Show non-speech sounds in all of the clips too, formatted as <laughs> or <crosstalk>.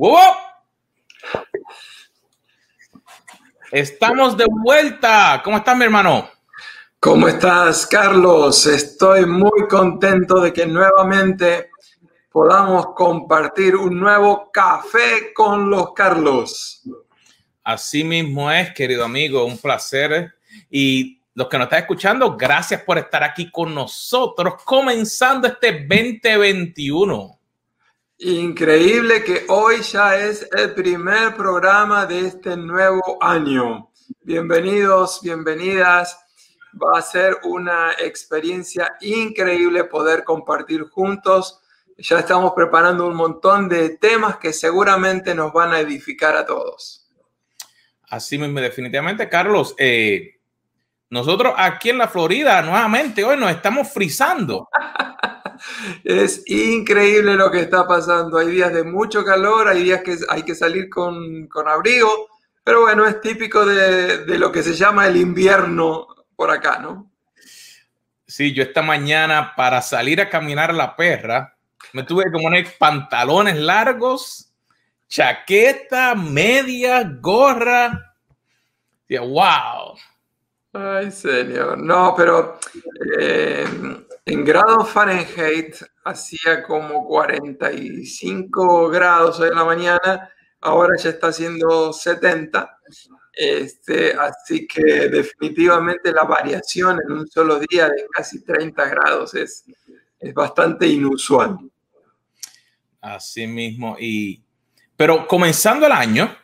¡Wow! Estamos de vuelta. ¿Cómo estás, mi hermano? ¿Cómo estás, Carlos? Estoy muy contento de que nuevamente podamos compartir un nuevo café con los Carlos. Así mismo es, querido amigo, un placer. Y los que nos están escuchando, gracias por estar aquí con nosotros, comenzando este 2021. Increíble que hoy ya es el primer programa de este nuevo año. Bienvenidos, bienvenidas. Va a ser una experiencia increíble poder compartir juntos. Ya estamos preparando un montón de temas que seguramente nos van a edificar a todos. Así mismo, definitivamente, Carlos. Eh, nosotros aquí en la Florida, nuevamente, hoy nos estamos frizando. Es increíble lo que está pasando. Hay días de mucho calor, hay días que hay que salir con, abrigo, pero bueno, es típico de, de, lo que se llama el invierno por acá, ¿no? Sí, yo esta mañana para salir a caminar a la perra, me tuve que poner pantalones largos, chaqueta, media, gorra. wow. Ay, señor. No, pero eh, en grado Fahrenheit hacía como 45 grados hoy en la mañana, ahora ya está haciendo 70. Este, así que definitivamente la variación en un solo día de casi 30 grados es, es bastante inusual. Así mismo. Y, pero comenzando el año,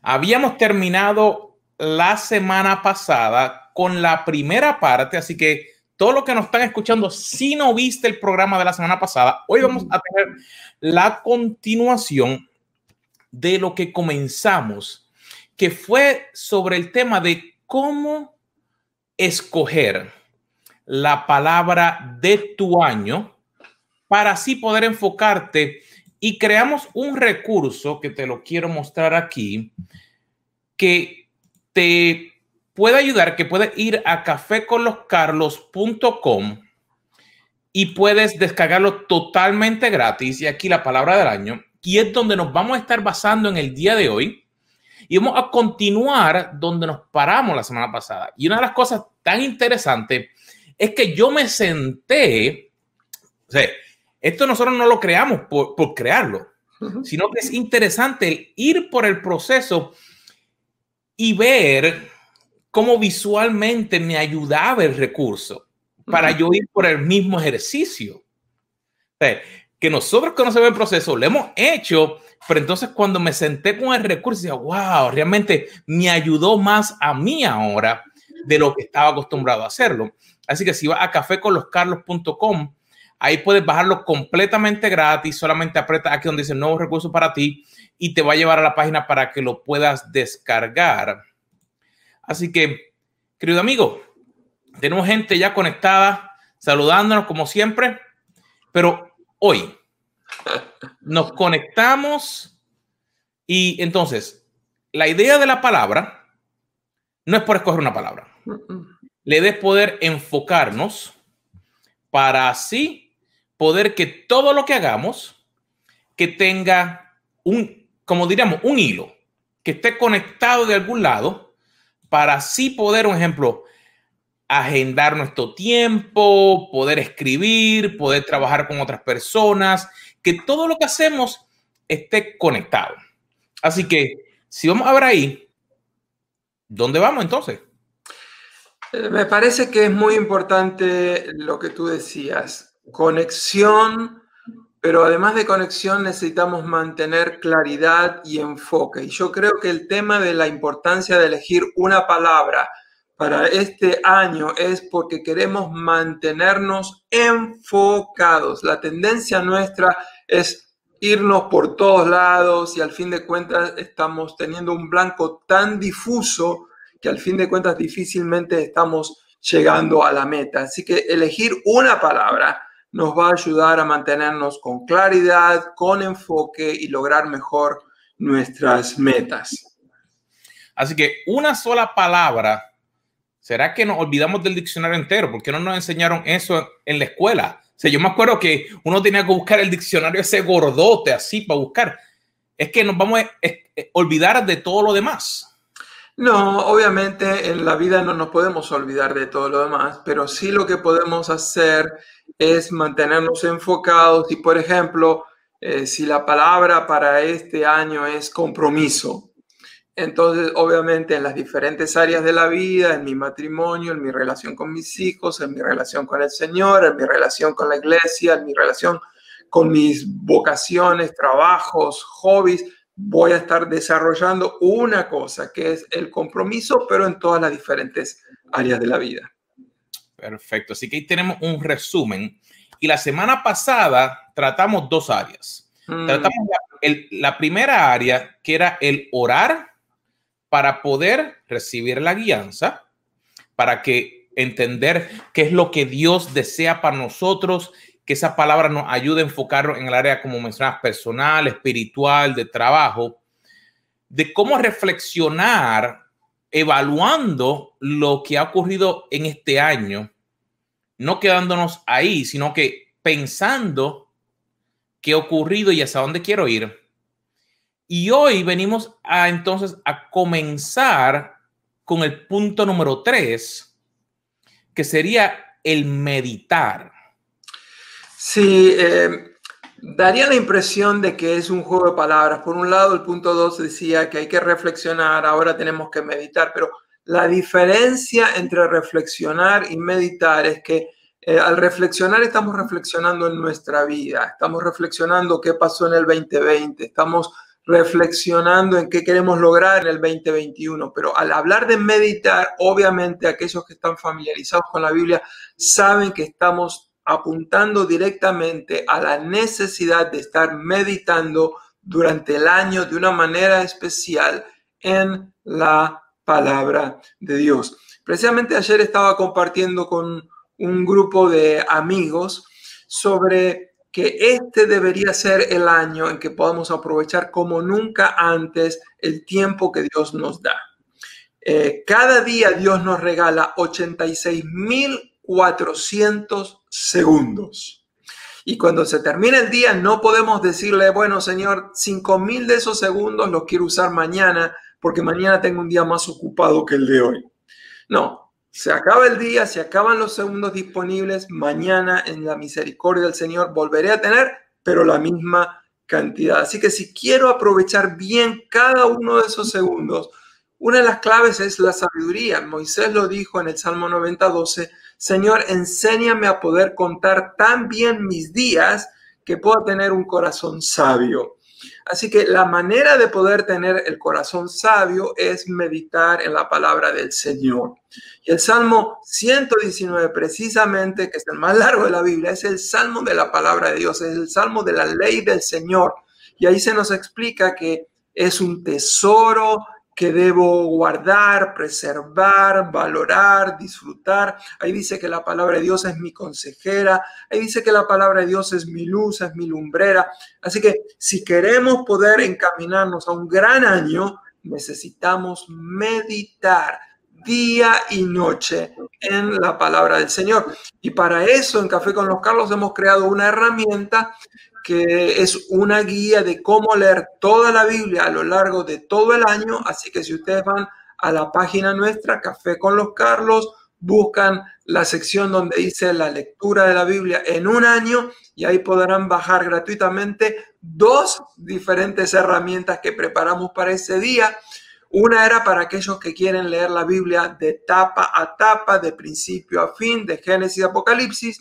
habíamos terminado la semana pasada con la primera parte, así que todo lo que nos están escuchando, si no viste el programa de la semana pasada, hoy vamos a tener la continuación de lo que comenzamos, que fue sobre el tema de cómo escoger la palabra de tu año para así poder enfocarte. Y creamos un recurso que te lo quiero mostrar aquí que te puede ayudar, que puedes ir a caféconloscarlos.com y puedes descargarlo totalmente gratis. Y aquí la palabra del año, y es donde nos vamos a estar basando en el día de hoy. Y vamos a continuar donde nos paramos la semana pasada. Y una de las cosas tan interesantes es que yo me senté, o sea, esto nosotros no lo creamos por, por crearlo, sino que es interesante ir por el proceso y ver cómo visualmente me ayudaba el recurso para yo ir por el mismo ejercicio. que nosotros conocemos el proceso, lo hemos hecho, pero entonces cuando me senté con el recurso, decía, wow, realmente me ayudó más a mí ahora de lo que estaba acostumbrado a hacerlo. Así que si vas a caféconloscarlos.com, ahí puedes bajarlo completamente gratis, solamente aprieta aquí donde dice nuevo recurso para ti y te va a llevar a la página para que lo puedas descargar. Así que, querido amigo, tenemos gente ya conectada, saludándonos como siempre, pero hoy <laughs> nos conectamos y entonces la idea de la palabra no es por escoger una palabra. Le de poder enfocarnos para así poder que todo lo que hagamos que tenga un, como diríamos, un hilo, que esté conectado de algún lado para así poder, un ejemplo, agendar nuestro tiempo, poder escribir, poder trabajar con otras personas, que todo lo que hacemos esté conectado. Así que si vamos a ver ahí, ¿dónde vamos entonces? Eh, me parece que es muy importante lo que tú decías, conexión pero además de conexión necesitamos mantener claridad y enfoque. Y yo creo que el tema de la importancia de elegir una palabra para este año es porque queremos mantenernos enfocados. La tendencia nuestra es irnos por todos lados y al fin de cuentas estamos teniendo un blanco tan difuso que al fin de cuentas difícilmente estamos llegando a la meta. Así que elegir una palabra nos va a ayudar a mantenernos con claridad, con enfoque y lograr mejor nuestras metas. Así que una sola palabra, ¿será que nos olvidamos del diccionario entero? ¿Por qué no nos enseñaron eso en la escuela? O sea, yo me acuerdo que uno tenía que buscar el diccionario ese gordote así para buscar. es que nos vamos a olvidar de todo lo demás. No, obviamente en la vida no nos podemos olvidar de todo lo demás, pero sí lo que podemos hacer es mantenernos enfocados y, por ejemplo, eh, si la palabra para este año es compromiso, entonces obviamente en las diferentes áreas de la vida, en mi matrimonio, en mi relación con mis hijos, en mi relación con el Señor, en mi relación con la iglesia, en mi relación con mis vocaciones, trabajos, hobbies, voy a estar desarrollando una cosa que es el compromiso, pero en todas las diferentes áreas de la vida. Perfecto, así que ahí tenemos un resumen. Y la semana pasada tratamos dos áreas. Mm. Tratamos la, la primera área, que era el orar para poder recibir la guianza, para que entender qué es lo que Dios desea para nosotros que esa palabra nos ayude a enfocarnos en el área, como mencionas, personal, espiritual, de trabajo, de cómo reflexionar evaluando lo que ha ocurrido en este año, no quedándonos ahí, sino que pensando qué ha ocurrido y hasta dónde quiero ir. Y hoy venimos a entonces a comenzar con el punto número tres, que sería el meditar. Sí, eh, daría la impresión de que es un juego de palabras. Por un lado, el punto 2 decía que hay que reflexionar, ahora tenemos que meditar, pero la diferencia entre reflexionar y meditar es que eh, al reflexionar estamos reflexionando en nuestra vida, estamos reflexionando qué pasó en el 2020, estamos reflexionando en qué queremos lograr en el 2021, pero al hablar de meditar, obviamente aquellos que están familiarizados con la Biblia saben que estamos apuntando directamente a la necesidad de estar meditando durante el año de una manera especial en la palabra de Dios. Precisamente ayer estaba compartiendo con un grupo de amigos sobre que este debería ser el año en que podamos aprovechar como nunca antes el tiempo que Dios nos da. Eh, cada día Dios nos regala 86 mil 400 segundos. Y cuando se termina el día, no podemos decirle, bueno, Señor, 5000 de esos segundos los quiero usar mañana porque mañana tengo un día más ocupado que el de hoy. No, se acaba el día, se acaban los segundos disponibles. Mañana, en la misericordia del Señor, volveré a tener, pero la misma cantidad. Así que si quiero aprovechar bien cada uno de esos segundos, una de las claves es la sabiduría. Moisés lo dijo en el Salmo 90, 12 Señor, enséñame a poder contar tan bien mis días que pueda tener un corazón sabio. Así que la manera de poder tener el corazón sabio es meditar en la palabra del Señor. Y el Salmo 119, precisamente, que es el más largo de la Biblia, es el Salmo de la palabra de Dios, es el Salmo de la ley del Señor. Y ahí se nos explica que es un tesoro que debo guardar, preservar, valorar, disfrutar. Ahí dice que la palabra de Dios es mi consejera. Ahí dice que la palabra de Dios es mi luz, es mi lumbrera. Así que si queremos poder encaminarnos a un gran año, necesitamos meditar día y noche en la palabra del Señor. Y para eso en Café con los Carlos hemos creado una herramienta que es una guía de cómo leer toda la Biblia a lo largo de todo el año. Así que si ustedes van a la página nuestra, Café con los Carlos, buscan la sección donde dice la lectura de la Biblia en un año y ahí podrán bajar gratuitamente dos diferentes herramientas que preparamos para ese día. Una era para aquellos que quieren leer la Biblia de tapa a tapa, de principio a fin, de Génesis a Apocalipsis.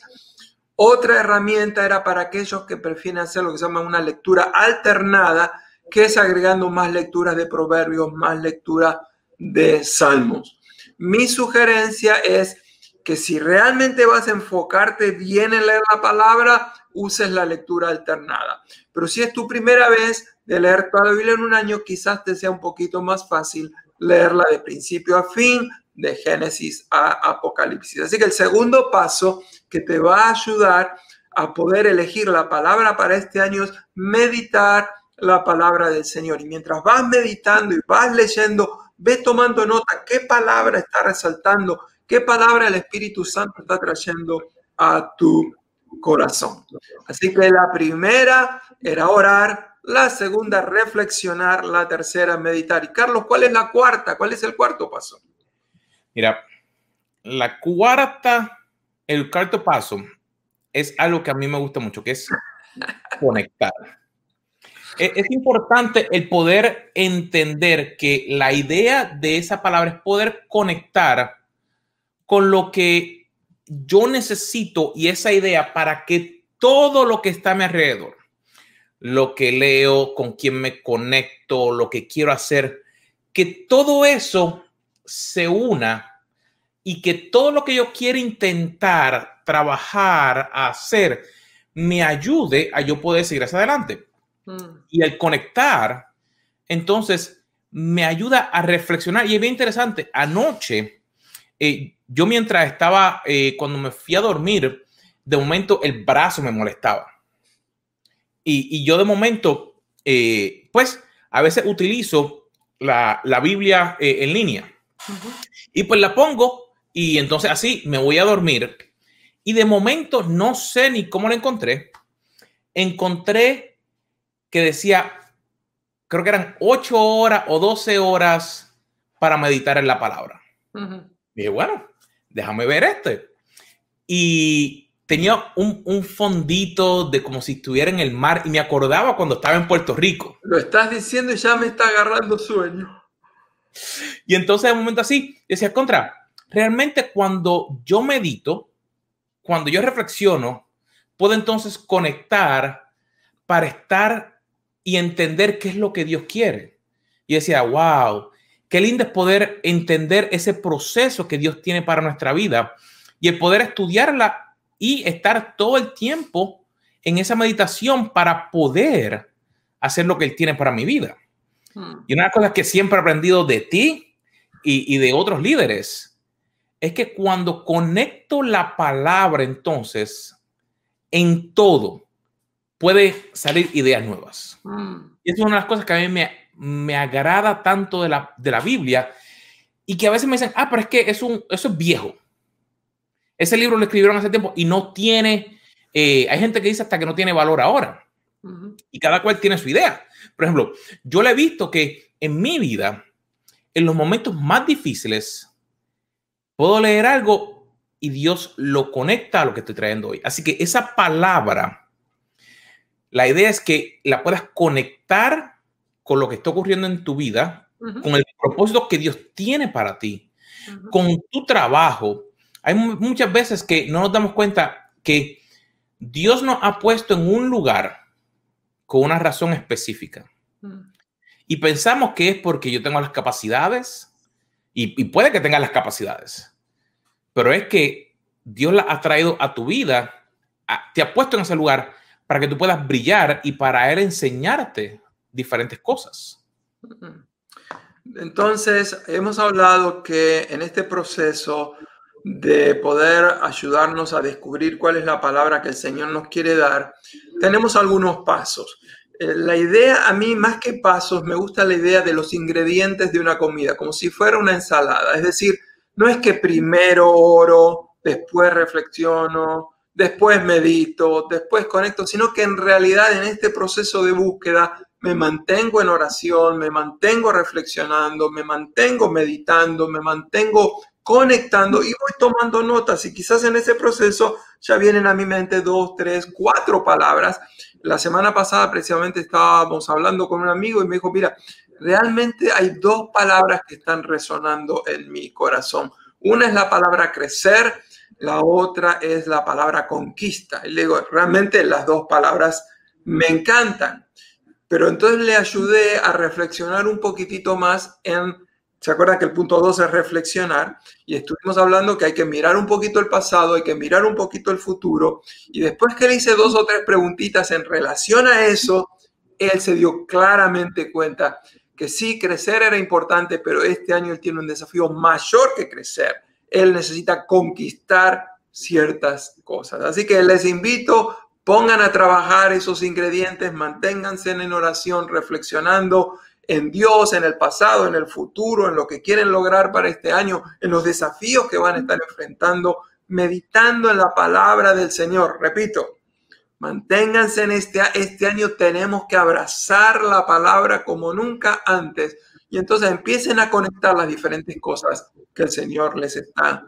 Otra herramienta era para aquellos que prefieren hacer lo que se llama una lectura alternada, que es agregando más lecturas de proverbios, más lecturas de salmos. Mi sugerencia es que si realmente vas a enfocarte bien en leer la palabra, uses la lectura alternada. Pero si es tu primera vez de leer toda la Biblia en un año, quizás te sea un poquito más fácil leerla de principio a fin, de Génesis a Apocalipsis. Así que el segundo paso que te va a ayudar a poder elegir la palabra para este año es meditar la palabra del Señor. Y mientras vas meditando y vas leyendo, ve tomando nota qué palabra está resaltando, qué palabra el Espíritu Santo está trayendo a tu corazón. Así que la primera era orar, la segunda, reflexionar, la tercera, meditar. Y Carlos, ¿cuál es la cuarta? ¿Cuál es el cuarto paso? Mira, la cuarta, el cuarto paso es algo que a mí me gusta mucho, que es <laughs> conectar. E, es importante el poder entender que la idea de esa palabra es poder conectar con lo que yo necesito y esa idea para que todo lo que está a mi alrededor, lo que leo, con quién me conecto, lo que quiero hacer, que todo eso se una y que todo lo que yo quiero intentar, trabajar, hacer, me ayude a yo poder seguir hacia adelante. Mm. Y el conectar, entonces, me ayuda a reflexionar. Y es bien interesante, anoche, eh, yo mientras estaba, eh, cuando me fui a dormir, de momento el brazo me molestaba. Y, yo de momento, eh, pues, a veces utilizo la, Biblia en línea. Y pues la pongo y entonces así me voy a dormir. Y de momento no sé ni cómo la encontré. Encontré que decía, creo que eran ocho horas o doce horas para meditar en la palabra. dije, bueno, déjame ver este. Y tenía un, un, fondito de como si estuviera en el mar y me acordaba cuando estaba en Puerto Rico. Lo estás diciendo y ya me está agarrando sueño. Y entonces de momento así, decía, contra, realmente cuando yo medito, cuando yo reflexiono, puedo entonces conectar para estar y entender qué es lo que Dios quiere. Y decía, wow, qué lindo es poder entender ese proceso que Dios tiene para nuestra vida y el poder estudiarla y estar todo el tiempo en esa meditación para poder hacer lo que Él tiene para mi vida. Hmm. Y una de las cosas que siempre he aprendido de ti y, y de otros líderes es que cuando conecto la palabra, entonces, en todo, puede salir ideas nuevas. Mm. Y es una de las cosas que a mí me, me agrada tanto de la, de la Biblia y que a veces me dicen, ah, pero es que es un, eso es viejo. Ese libro lo escribieron hace tiempo y no tiene, eh, hay gente que dice hasta que no tiene valor ahora. Y cada cual tiene su idea. Por ejemplo, yo le he visto que en mi vida, en los momentos más difíciles, puedo leer algo y Dios lo conecta a lo que estoy trayendo hoy. Así que esa palabra la idea es que la puedas conectar con lo que está ocurriendo en tu vida, con el propósito que Dios tiene para ti, con tu trabajo. Hay muchas veces que no nos damos cuenta que Dios nos ha puesto en un lugar con una razón específica. Y pensamos que es porque yo tengo las capacidades, y, puede que tenga las capacidades, pero es que Dios la ha traído a tu vida, te ha puesto en ese lugar para que tú puedas brillar y para Él enseñarte diferentes cosas. Entonces, hemos hablado que en este proceso de poder ayudarnos a descubrir cuál es la palabra que el Señor nos quiere dar, tenemos algunos pasos. Eh, la idea, a mí más que pasos, me gusta la idea de los ingredientes de una comida, como si fuera una ensalada. Es decir, no es que primero oro, después reflexiono, después medito, después conecto, sino que en realidad en este proceso de búsqueda me mantengo en oración, me mantengo reflexionando, me mantengo meditando, me mantengo conectando y voy tomando notas y quizás en ese proceso ya vienen a mi mente dos, tres, cuatro palabras. La semana pasada precisamente estábamos hablando con un amigo y me dijo, mira, realmente hay dos palabras que están resonando en mi corazón. Una es la palabra crecer la otra es la palabra conquista. Y le digo, realmente las dos palabras me encantan. Pero entonces le ayudé a reflexionar un poquitito más en, ¿se acuerdan que el punto 2 es reflexionar? Y estuvimos hablando que hay que mirar un poquito el pasado, hay que mirar un poquito el futuro. Y después que le hice dos o tres preguntitas en relación a eso, él se dio claramente cuenta que sí, crecer era importante, pero este año él tiene un desafío mayor que crecer él necesita conquistar ciertas cosas. Así que les invito, pongan a trabajar esos ingredientes, manténganse en oración, reflexionando en Dios, en el pasado, en el futuro, en lo que quieren lograr para este año, en los desafíos que van a estar enfrentando, meditando en la palabra del Señor. Repito, Manténganse en este, este año, tenemos que abrazar la palabra como nunca antes. Y entonces empiecen a conectar las diferentes cosas que el Señor les está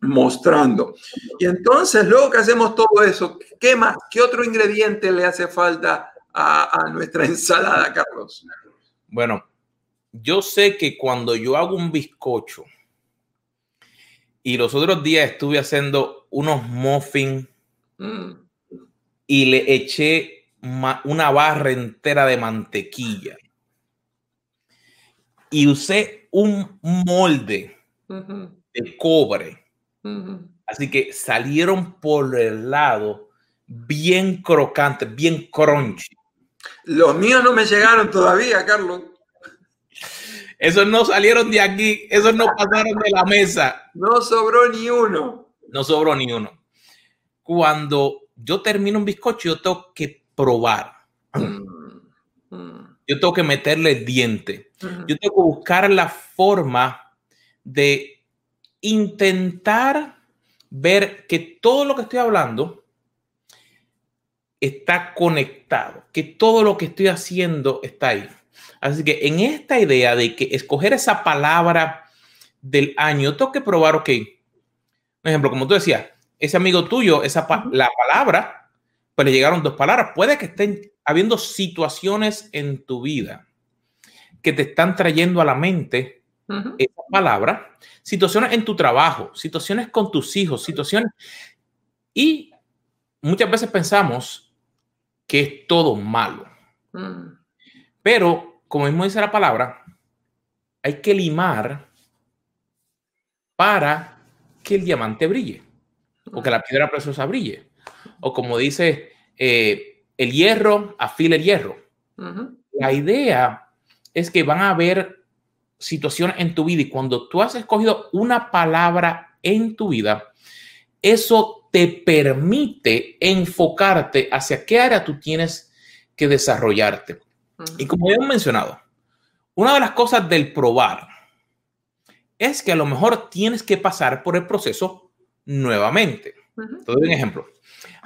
mostrando. Y entonces, luego que hacemos todo eso, ¿qué más? ¿Qué otro ingrediente le hace falta a, a nuestra ensalada, Carlos? Bueno, yo sé que cuando yo hago un bizcocho y los otros días estuve haciendo unos muffins y le eché una barra entera de mantequilla y usé un molde de cobre. Así que salieron por el lado bien crocantes, bien crunchy. Los míos no me llegaron todavía, Carlos. Esos no salieron de aquí, esos no pasaron de la mesa. No sobró ni uno. No sobró ni uno. Cuando yo termino un bizcocho, yo tengo que probar. Yo tengo que meterle el diente. Yo tengo que buscar la forma de intentar ver que todo lo que estoy hablando está conectado, que todo lo que estoy haciendo está ahí. Así que en esta idea de que escoger esa palabra del año, tengo que probar, ok, por ejemplo, como tú decías, ese amigo tuyo, esa la palabra, pues le llegaron dos palabras. Puede que estén habiendo situaciones en tu vida que te están trayendo a la mente esa palabra, situaciones en tu trabajo, situaciones con tus hijos, situaciones. Y muchas veces pensamos que es todo malo. Mm. Pero como mismo dice la palabra, hay que limar para que el diamante brille o que la piedra preciosa brille. O como dice eh, el hierro, afila el hierro. La idea es que van a haber situaciones en tu vida y cuando tú has escogido una palabra en tu vida, eso te permite enfocarte hacia qué área tú tienes que desarrollarte. Y como ya hemos mencionado, una de las cosas del probar es que a lo mejor tienes que pasar por el proceso nuevamente. Te doy un ejemplo.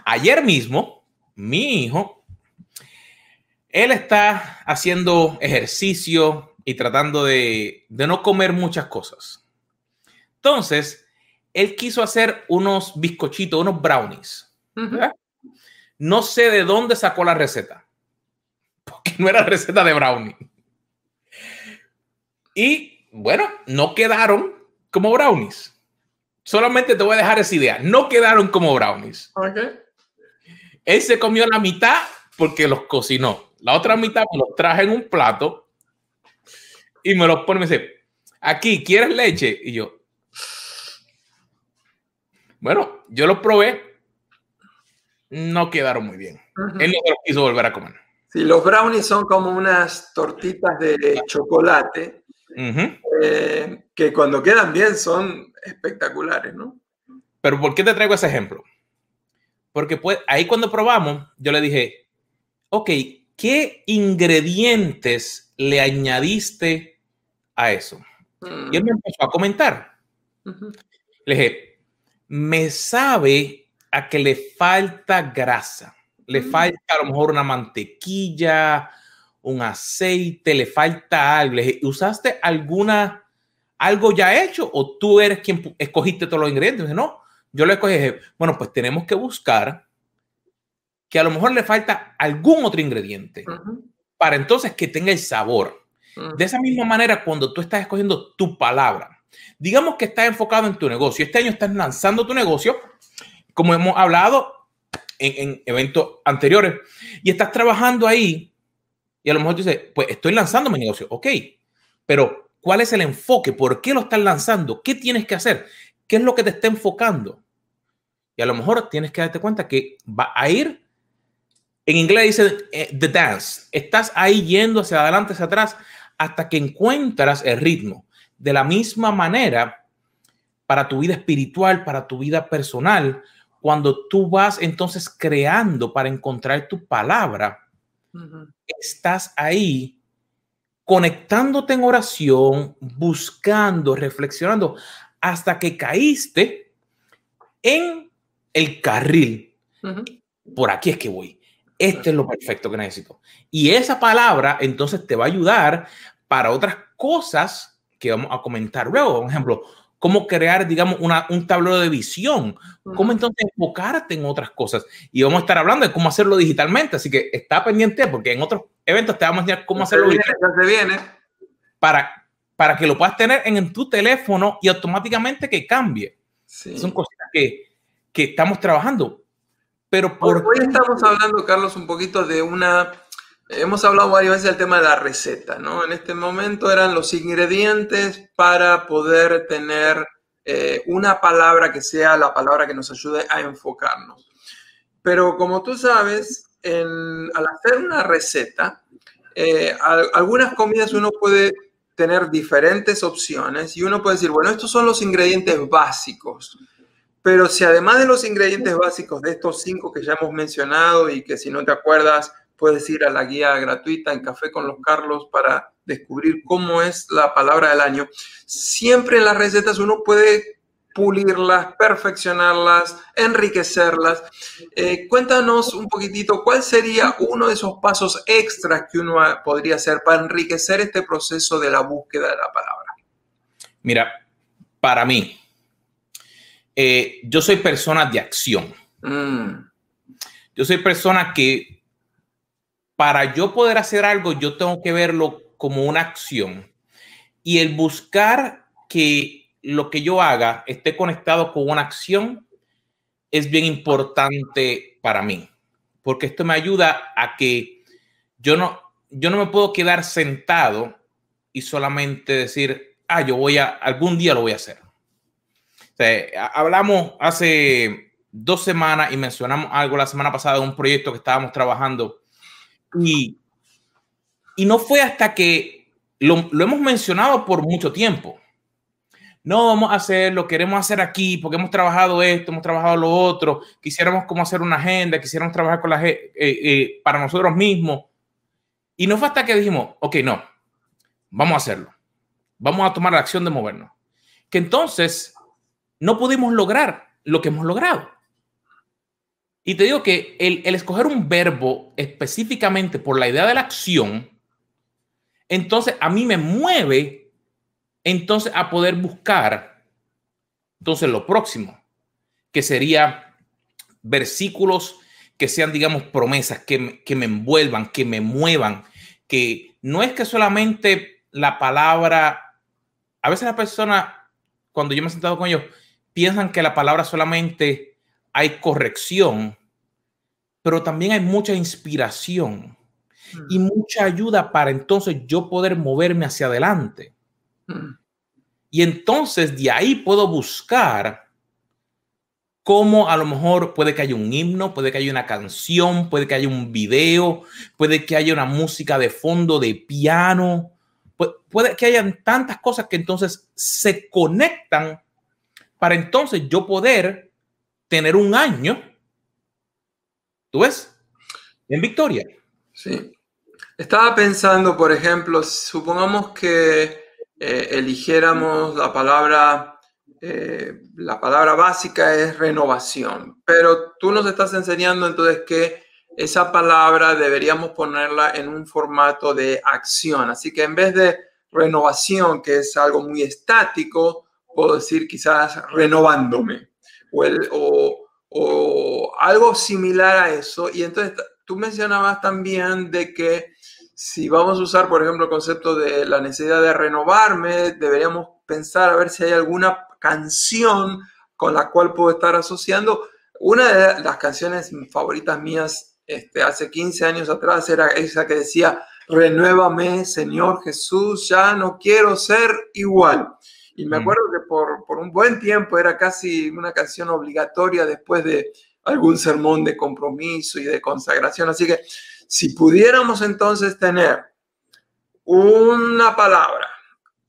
Ayer mismo, mi hijo, él está haciendo ejercicio y tratando de, no comer muchas cosas. Entonces, él quiso hacer unos bizcochitos, unos brownies. No sé de dónde sacó la receta <laughs> porque no era receta de brownie. Y bueno, no quedaron como brownies. Solamente te voy a dejar esa idea. No quedaron como brownies. Él se comió la mitad porque los cocinó. La otra mitad me los traje en un plato y me los pone y me dice, aquí, ¿quieres leche? Y yo, bueno, yo los probé. No quedaron muy bien. Él no los quiso volver a comer. Sí, los brownies son como unas tortitas de chocolate eh, que cuando quedan bien son espectaculares, ¿no? Pero ¿por qué te traigo ese ejemplo? Porque pues, ahí cuando probamos, yo le dije, ok, ¿qué ingredientes le añadiste a eso? Y él me mm. empezó a comentar. Le dije, me sabe a que le falta grasa le mm. falta a lo mejor una mantequilla, un aceite, le falta algo. ¿Usaste alguna, algo ya hecho o tú eres quien escogiste todos los ingredientes? No, yo le escogí. Bueno, pues tenemos que buscar que a lo mejor le falta algún otro ingrediente para entonces que tenga el sabor. De esa misma manera, cuando tú estás escogiendo tu palabra, digamos que estás enfocado en tu negocio, este año estás lanzando tu negocio, como hemos hablado, en, eventos anteriores y estás trabajando ahí y a lo mejor dices, pues estoy lanzando mi negocio, ok, pero ¿cuál es el enfoque? ¿Por qué lo estás lanzando? ¿Qué tienes que hacer? ¿Qué es lo que te está enfocando? Y a lo mejor tienes que darte cuenta que va a ir, en inglés dice eh, the dance, estás ahí yendo hacia adelante, hacia atrás, hasta que encuentras el ritmo. De la misma manera, para tu vida espiritual, para tu vida personal, cuando tú vas entonces creando para encontrar tu palabra, estás ahí conectándote en oración, buscando, reflexionando, hasta que caíste en el carril. por aquí es que voy. Este es lo perfecto que necesito. Y esa palabra entonces te va a ayudar para otras cosas que vamos a comentar luego. Por ejemplo, cómo crear, digamos, una, un tablero de visión, cómo entonces enfocarte en otras cosas. Y vamos a estar hablando de cómo hacerlo digitalmente, así que está pendiente porque en otros eventos te vamos a enseñar cómo hacerlo viene, viene. Para, para que lo puedas tener en, tu teléfono y automáticamente que cambie. Son cosas que, que estamos trabajando. Pero por... Hoy estamos hablando, Carlos, un poquito de una Hemos hablado varias veces del tema de la receta, ¿no? En este momento eran los ingredientes para poder tener eh, una palabra que sea la palabra que nos ayude a enfocarnos. Pero como tú sabes, al hacer una receta, eh, algunas comidas uno puede tener diferentes opciones y uno puede decir, bueno, estos son los ingredientes básicos. Pero si además de los ingredientes básicos de estos cinco que ya hemos mencionado y que si no te acuerdas, puedes ir a la guía gratuita en Café con los Carlos para descubrir cómo es la palabra del año. Siempre en las recetas uno puede pulirlas, perfeccionarlas, enriquecerlas. Eh, cuéntanos un poquitito cuál sería uno de esos pasos extras que uno podría hacer para enriquecer este proceso de la búsqueda de la palabra. Mira, para mí, eh, yo soy persona de acción. Mm. Yo soy persona que para yo poder hacer algo, yo tengo que verlo como una acción. Y el buscar que lo que yo haga esté conectado con una acción es bien importante para mí, porque esto me ayuda a que yo no, yo no me puedo quedar sentado y solamente decir, ah, yo voy a, algún día lo voy a hacer. hablamos hace dos semanas y mencionamos algo la semana pasada de un proyecto que estábamos trabajando y, no fue hasta que lo, lo, hemos mencionado por mucho tiempo. No vamos a hacerlo, queremos hacer aquí porque hemos trabajado esto, hemos trabajado lo otro, quisiéramos como hacer una agenda, quisiéramos trabajar con la, eh, eh, para nosotros mismos. Y no fue hasta que dijimos, ok, no, vamos a hacerlo. Vamos a tomar la acción de movernos. Que entonces no pudimos lograr lo que hemos logrado. Y te digo que el, escoger un verbo específicamente por la idea de la acción, entonces a mí me mueve entonces a poder buscar entonces lo próximo, que sería versículos que sean, digamos, promesas, que, que me envuelvan, que me muevan, que no es que solamente la palabra, a veces la persona, cuando yo me he sentado con ellos, piensan que la palabra solamente hay corrección, pero también hay mucha inspiración y mm. mucha ayuda para entonces yo poder moverme hacia adelante. Mm. Y entonces de ahí puedo buscar cómo a lo mejor puede que haya un himno, puede que haya una canción, puede que haya un video, puede que haya una música de fondo de piano, puede que hayan tantas cosas que entonces se conectan para entonces yo poder tener un año, ¿tú ves? En victoria. Sí. Estaba pensando, por ejemplo, supongamos que eh, eligiéramos la palabra, eh, la palabra básica es renovación, pero tú nos estás enseñando entonces que esa palabra deberíamos ponerla en un formato de acción. Así que en vez de renovación, que es algo muy estático, puedo decir quizás renovándome o, o, algo similar a eso. Y entonces tú mencionabas también de que si vamos a usar, por ejemplo, el concepto de la necesidad de renovarme, deberíamos pensar a ver si hay alguna canción con la cual puedo estar asociando. Una de las canciones favoritas mías este, hace 15 años atrás era esa que decía, renuévame, Señor Jesús, ya no quiero ser igual. Y me mm. acuerdo que por, por, un buen tiempo era casi una canción obligatoria después de algún sermón de compromiso y de consagración. Así que si pudiéramos entonces tener una palabra,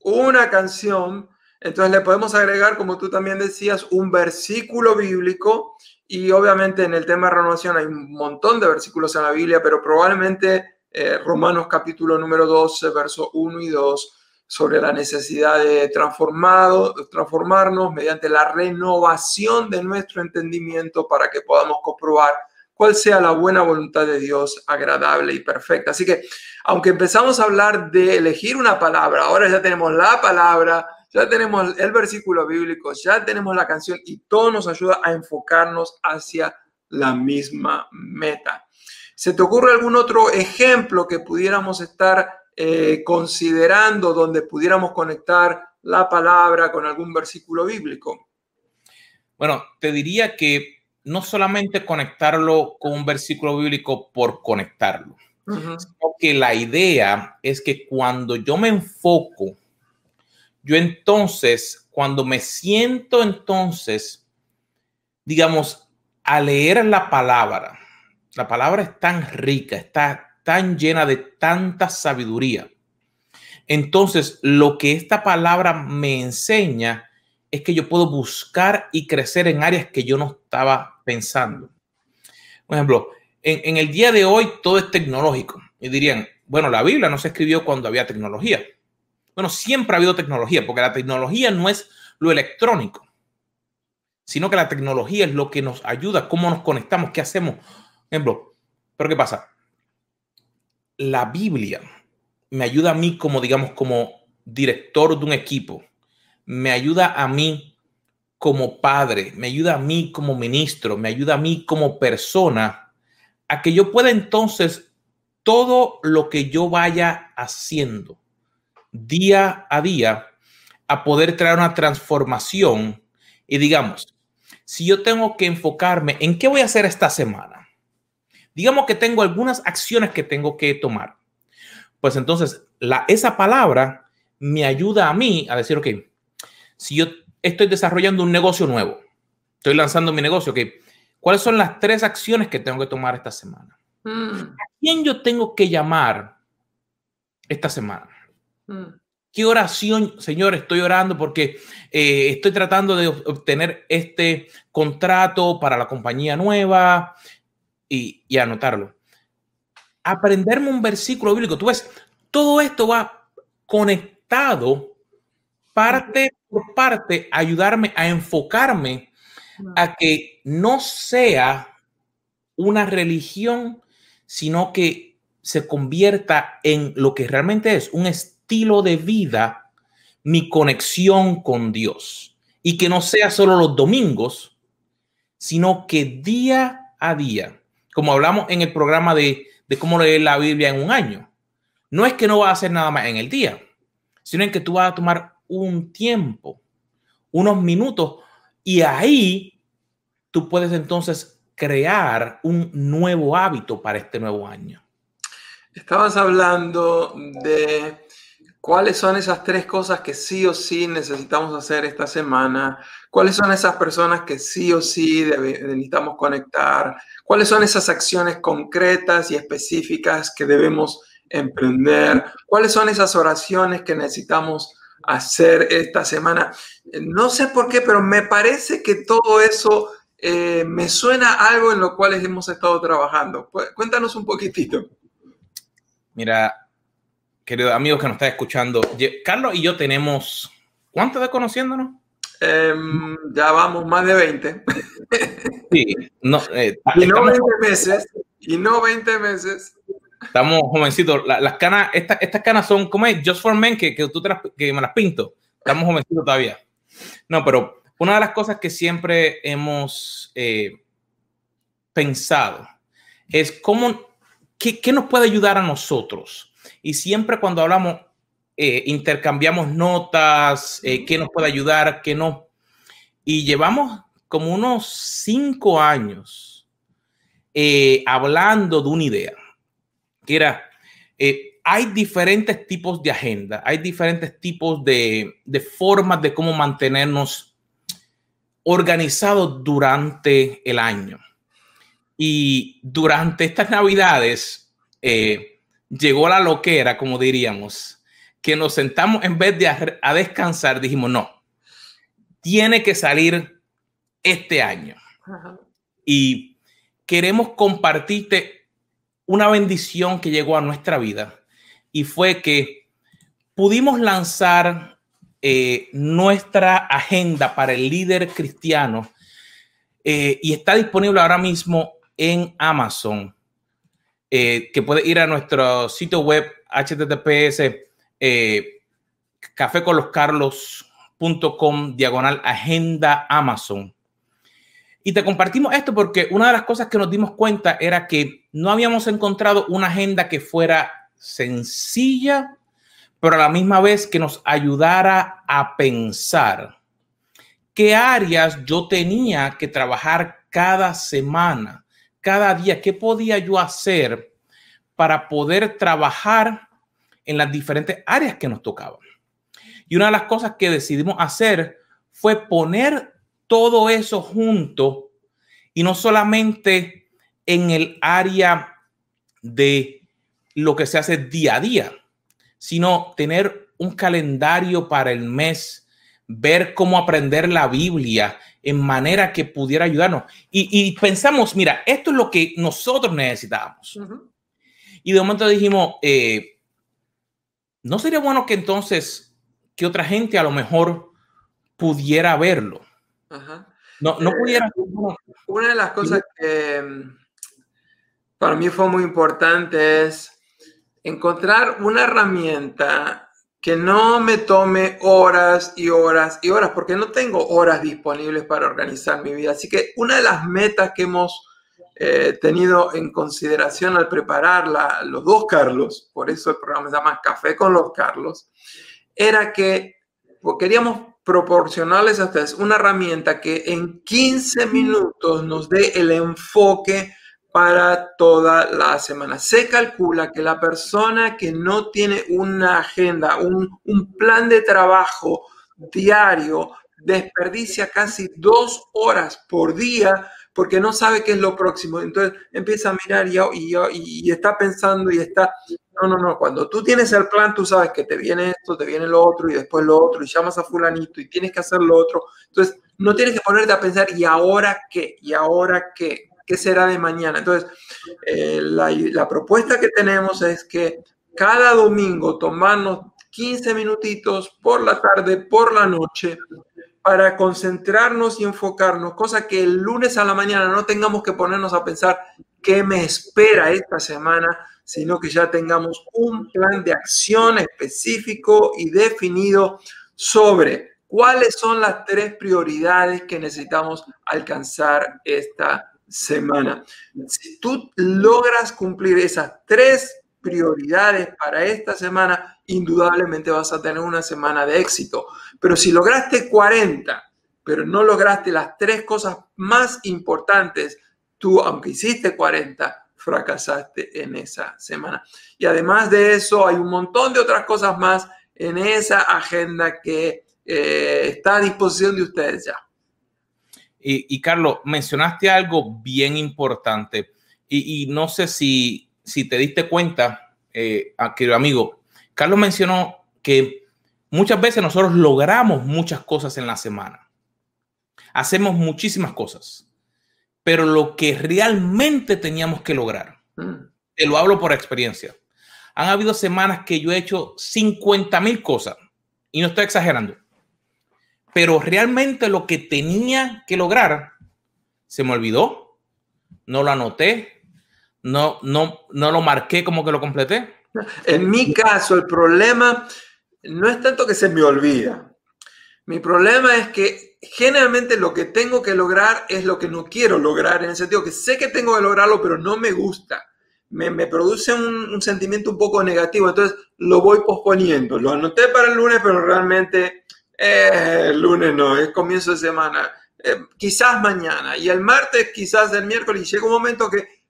una canción, entonces le podemos agregar, como tú también decías, un versículo bíblico y obviamente en el tema de renovación hay un montón de versículos en la Biblia, pero probablemente eh, Romanos capítulo número 12, verso 1 y 2 sobre la necesidad de transformado, transformarnos mediante la renovación de nuestro entendimiento para que podamos comprobar cuál sea la buena voluntad de Dios, agradable y perfecta. Así que, aunque empezamos a hablar de elegir una palabra, ahora ya tenemos la palabra, ya tenemos el versículo bíblico, ya tenemos la canción y todo nos ayuda a enfocarnos hacia la misma meta. ¿Se te ocurre algún otro ejemplo que pudiéramos estar eh, considerando donde pudiéramos conectar la palabra con algún versículo bíblico? Bueno, te diría que no solamente conectarlo con un versículo bíblico por conectarlo, sino que la idea es que cuando yo me enfoco, yo entonces, cuando me siento entonces, digamos, a leer la palabra, la palabra es tan rica, está tan llena de tanta sabiduría. Entonces, lo que esta palabra me enseña es que yo puedo buscar y crecer en áreas que yo no estaba pensando. Por ejemplo, en, el día de hoy todo es tecnológico. Y dirían, bueno, la Biblia no se escribió cuando había tecnología. Bueno, siempre ha habido tecnología, porque la tecnología no es lo electrónico, sino que la tecnología es lo que nos ayuda, cómo nos conectamos, qué hacemos. ejemplo, pero ¿qué pasa? La Biblia me ayuda a mí como, digamos, como director de un equipo me ayuda a mí como padre, me ayuda a mí como ministro, me ayuda a mí como persona, a que yo pueda entonces todo lo que yo vaya haciendo día a día, a poder traer una transformación. Y digamos, si yo tengo que enfocarme en qué voy a hacer esta semana, digamos que tengo algunas acciones que tengo que tomar, pues entonces la, esa palabra me ayuda a mí a decir, ok, si yo estoy desarrollando un negocio nuevo, estoy lanzando mi negocio, que ¿cuáles son las tres acciones que tengo que tomar esta semana? Mm. ¿A quién yo tengo que llamar esta semana? Mm. ¿Qué oración, Señor, estoy orando porque eh, estoy tratando de obtener este contrato para la compañía nueva y, y anotarlo? Aprenderme un versículo bíblico. Tú ves, todo esto va conectado parte por parte ayudarme a enfocarme a que no sea una religión, sino que se convierta en lo que realmente es un estilo de vida, mi conexión con Dios. Y que no sea solo los domingos, sino que día a día, como hablamos en el programa de, de cómo leer la Biblia en un año, no es que no va a hacer nada más en el día, sino en que tú vas a tomar un tiempo, unos minutos, y ahí tú puedes entonces crear un nuevo hábito para este nuevo año. Estabas hablando de cuáles son esas tres cosas que sí o sí necesitamos hacer esta semana, cuáles son esas personas que sí o sí necesitamos conectar, cuáles son esas acciones concretas y específicas que debemos emprender, cuáles son esas oraciones que necesitamos hacer esta semana. No sé por qué, pero me parece que todo eso eh, me suena algo en lo cual hemos estado trabajando. Cuéntanos un poquitito. Mira, queridos amigos que nos están escuchando, Carlos y yo tenemos, ¿cuánto de conociéndonos? Em, ya vamos más de 20. Sí, no, eh, <laughs> y no 20 meses, y no 20 meses. Estamos jovencitos. las canas, estas canas son, ¿cómo es? Just for Men, que, que tú te las, que me las pinto. Estamos jovencitos todavía. No, pero una de las cosas que siempre hemos eh, pensado es cómo, qué, qué, nos puede ayudar a nosotros. Y siempre cuando hablamos, eh, intercambiamos notas, eh, qué nos puede ayudar, qué no. Y llevamos como unos cinco años hablando de una idea que era, eh, hay diferentes tipos de agenda, hay diferentes tipos de, de formas de cómo mantenernos organizados durante el año. Y durante estas navidades eh, llegó la loquera, como diríamos, que nos sentamos en vez de a, descansar, dijimos, no, tiene que salir este año. Y queremos compartirte una bendición que llegó a nuestra vida y fue que pudimos lanzar eh, nuestra agenda para el líder cristiano eh, y está disponible ahora mismo en Amazon, eh, que puede ir a nuestro sitio web https eh, caféconloscarlos.com diagonal agenda Amazon. Y te compartimos esto porque una de las cosas que nos dimos cuenta era que no habíamos encontrado una agenda que fuera sencilla, pero a la misma vez que nos ayudara a pensar qué áreas yo tenía que trabajar cada semana, cada día, qué podía yo hacer para poder trabajar en las diferentes áreas que nos tocaban. Y una de las cosas que decidimos hacer fue poner todo eso junto y no solamente en el área de lo que se hace día a día, sino tener un calendario para el mes, ver cómo aprender la Biblia en manera que pudiera ayudarnos. Y, pensamos, mira, esto es lo que nosotros necesitábamos. Y de momento dijimos, eh, ¿no sería bueno que entonces que otra gente a lo mejor pudiera verlo? No, no eh, pudiera. Una de las cosas que mm, para mí fue muy importante es encontrar una herramienta que no me tome horas y horas y horas, porque no tengo horas disponibles para organizar mi vida. Así que una de las metas que hemos eh, tenido en consideración al preparar los dos Carlos, por eso el programa se llama Café con los Carlos, era que queríamos proporcionarles a ustedes una herramienta que en 15 minutos nos dé el enfoque para toda la semana. Se calcula que la persona que no tiene una agenda, un, plan de trabajo diario, desperdicia casi dos horas por día porque no sabe qué es lo próximo. Entonces empieza a mirar y, y, y, está pensando y está... No, no, no. Cuando tú tienes el plan, tú sabes que te viene esto, te viene lo otro y después lo otro y llamas a fulanito y tienes que hacer lo otro. Entonces no tienes que ponerte a pensar, ¿y ahora qué? ¿Y ahora qué? ¿Qué será de mañana? Entonces, eh, la, propuesta que tenemos es que cada domingo tomarnos 15 minutitos por la tarde, por la noche, para concentrarnos y enfocarnos, cosa que el lunes a la mañana no tengamos que ponernos a pensar qué me espera esta semana, sino que ya tengamos un plan de acción específico y definido sobre cuáles son las tres prioridades que necesitamos alcanzar esta semana. Si tú logras cumplir esas tres prioridades para esta semana, indudablemente vas a tener una semana de éxito. Pero si lograste 40, pero no lograste las tres cosas más importantes, tú, aunque hiciste 40, fracasaste en esa semana. Y además de eso, hay un montón de otras cosas más en esa agenda que eh, está a disposición de ustedes ya. Y, Carlos, mencionaste algo bien importante y, no sé si, si, te diste cuenta, eh, querido amigo, Carlos mencionó que muchas veces nosotros logramos muchas cosas en la semana. Hacemos muchísimas cosas, pero lo que realmente teníamos que lograr, mm. te lo hablo por experiencia. Han habido semanas que yo he hecho 50 mil cosas y no estoy exagerando pero realmente lo que tenía que lograr se me olvidó, no lo anoté, no, no, no lo marqué como que lo completé. En mi caso, el problema no es tanto que se me olvida. Mi problema es que generalmente lo que tengo que lograr es lo que no quiero lograr, en el sentido que sé que tengo que lograrlo, pero no me gusta. Me, me produce un, un, sentimiento un poco negativo, entonces lo voy posponiendo. Lo anoté para el lunes, pero realmente eh, el lunes no, es comienzo de semana. Eh, quizás mañana. Y el martes, quizás el miércoles. Y llega un momento que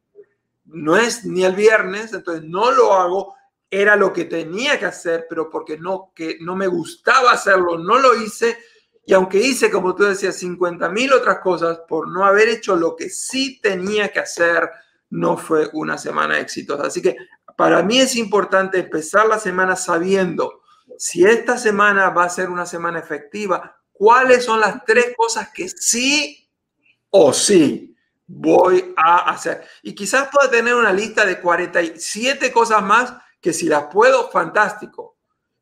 no es ni el viernes, entonces no lo hago. Era lo que tenía que hacer, pero porque no, que no me gustaba hacerlo, no lo hice. Y aunque hice, como tú decías, 50 mil otras cosas, por no haber hecho lo que sí tenía que hacer, no fue una semana exitosa. Así que para mí es importante empezar la semana sabiendo si esta semana va a ser una semana efectiva, ¿cuáles son las tres cosas que sí o sí voy a hacer? Y quizás pueda tener una lista de 47 cosas más que si las puedo, fantástico.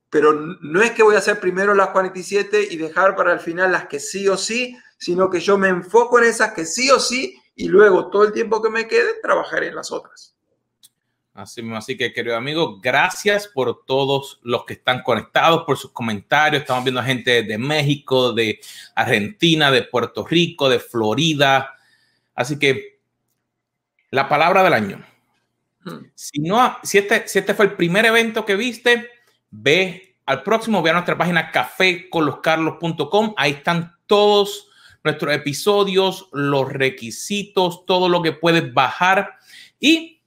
Pero no es que voy a hacer primero las 47 y dejar para el final las que sí o sí, sino que yo me enfoco en esas que sí o sí y luego todo el tiempo que me quede trabajaré en las otras. Así, así que, querido amigo, gracias por todos los que están conectados, por sus comentarios. Estamos viendo gente de México, de Argentina, de Puerto Rico, de Florida. Así que la palabra del año. Hmm. Si, no, si, este, si este fue el primer evento que viste, ve al próximo, ve a nuestra página caféconloscarlos.com. Ahí están todos nuestros episodios, los requisitos, todo lo que puedes bajar y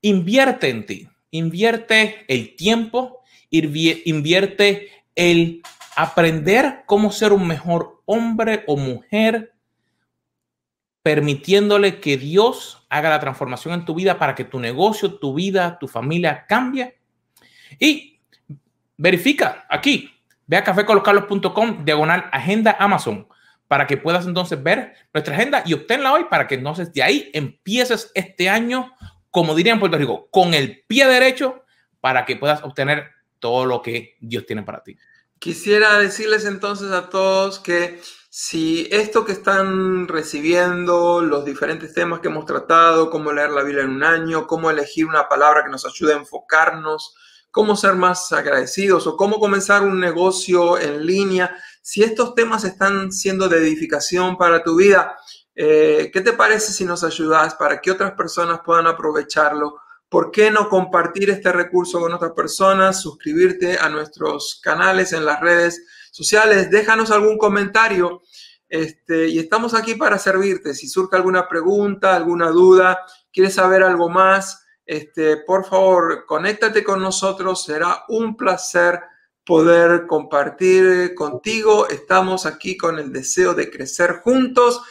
invierte en ti, invierte el tiempo, invierte el aprender cómo ser un mejor hombre o mujer, permitiéndole que Dios haga la transformación en tu vida para que tu negocio, tu vida, tu familia cambie. Y verifica aquí, ve a cafécoloscarlos.com, diagonal agenda Amazon, para que puedas entonces ver nuestra agenda y obténla hoy para que entonces de ahí empieces este año como dirían en Puerto Rico, con el pie derecho para que puedas obtener todo lo que Dios tiene para ti. Quisiera decirles entonces a todos que si esto que están recibiendo, los diferentes temas que hemos tratado, cómo leer la Biblia en un año, cómo elegir una palabra que nos ayude a enfocarnos, cómo ser más agradecidos o cómo comenzar un negocio en línea, si estos temas están siendo de edificación para tu vida, eh, ¿Qué te parece si nos ayudas para que otras personas puedan aprovecharlo? ¿Por qué no compartir este recurso con otras personas? Suscribirte a nuestros canales en las redes sociales. Déjanos algún comentario. Este, y estamos aquí para servirte. Si surge alguna pregunta, alguna duda, quieres saber algo más, este, por favor, conéctate con nosotros. Será un placer poder compartir contigo. Estamos aquí con el deseo de crecer juntos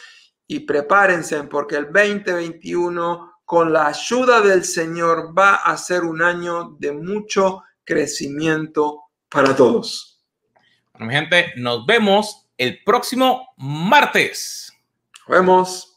y prepárense porque el 2021 con la ayuda del Señor va a ser un año de mucho crecimiento para todos. Bueno, mi gente, nos vemos el próximo martes. Nos vemos.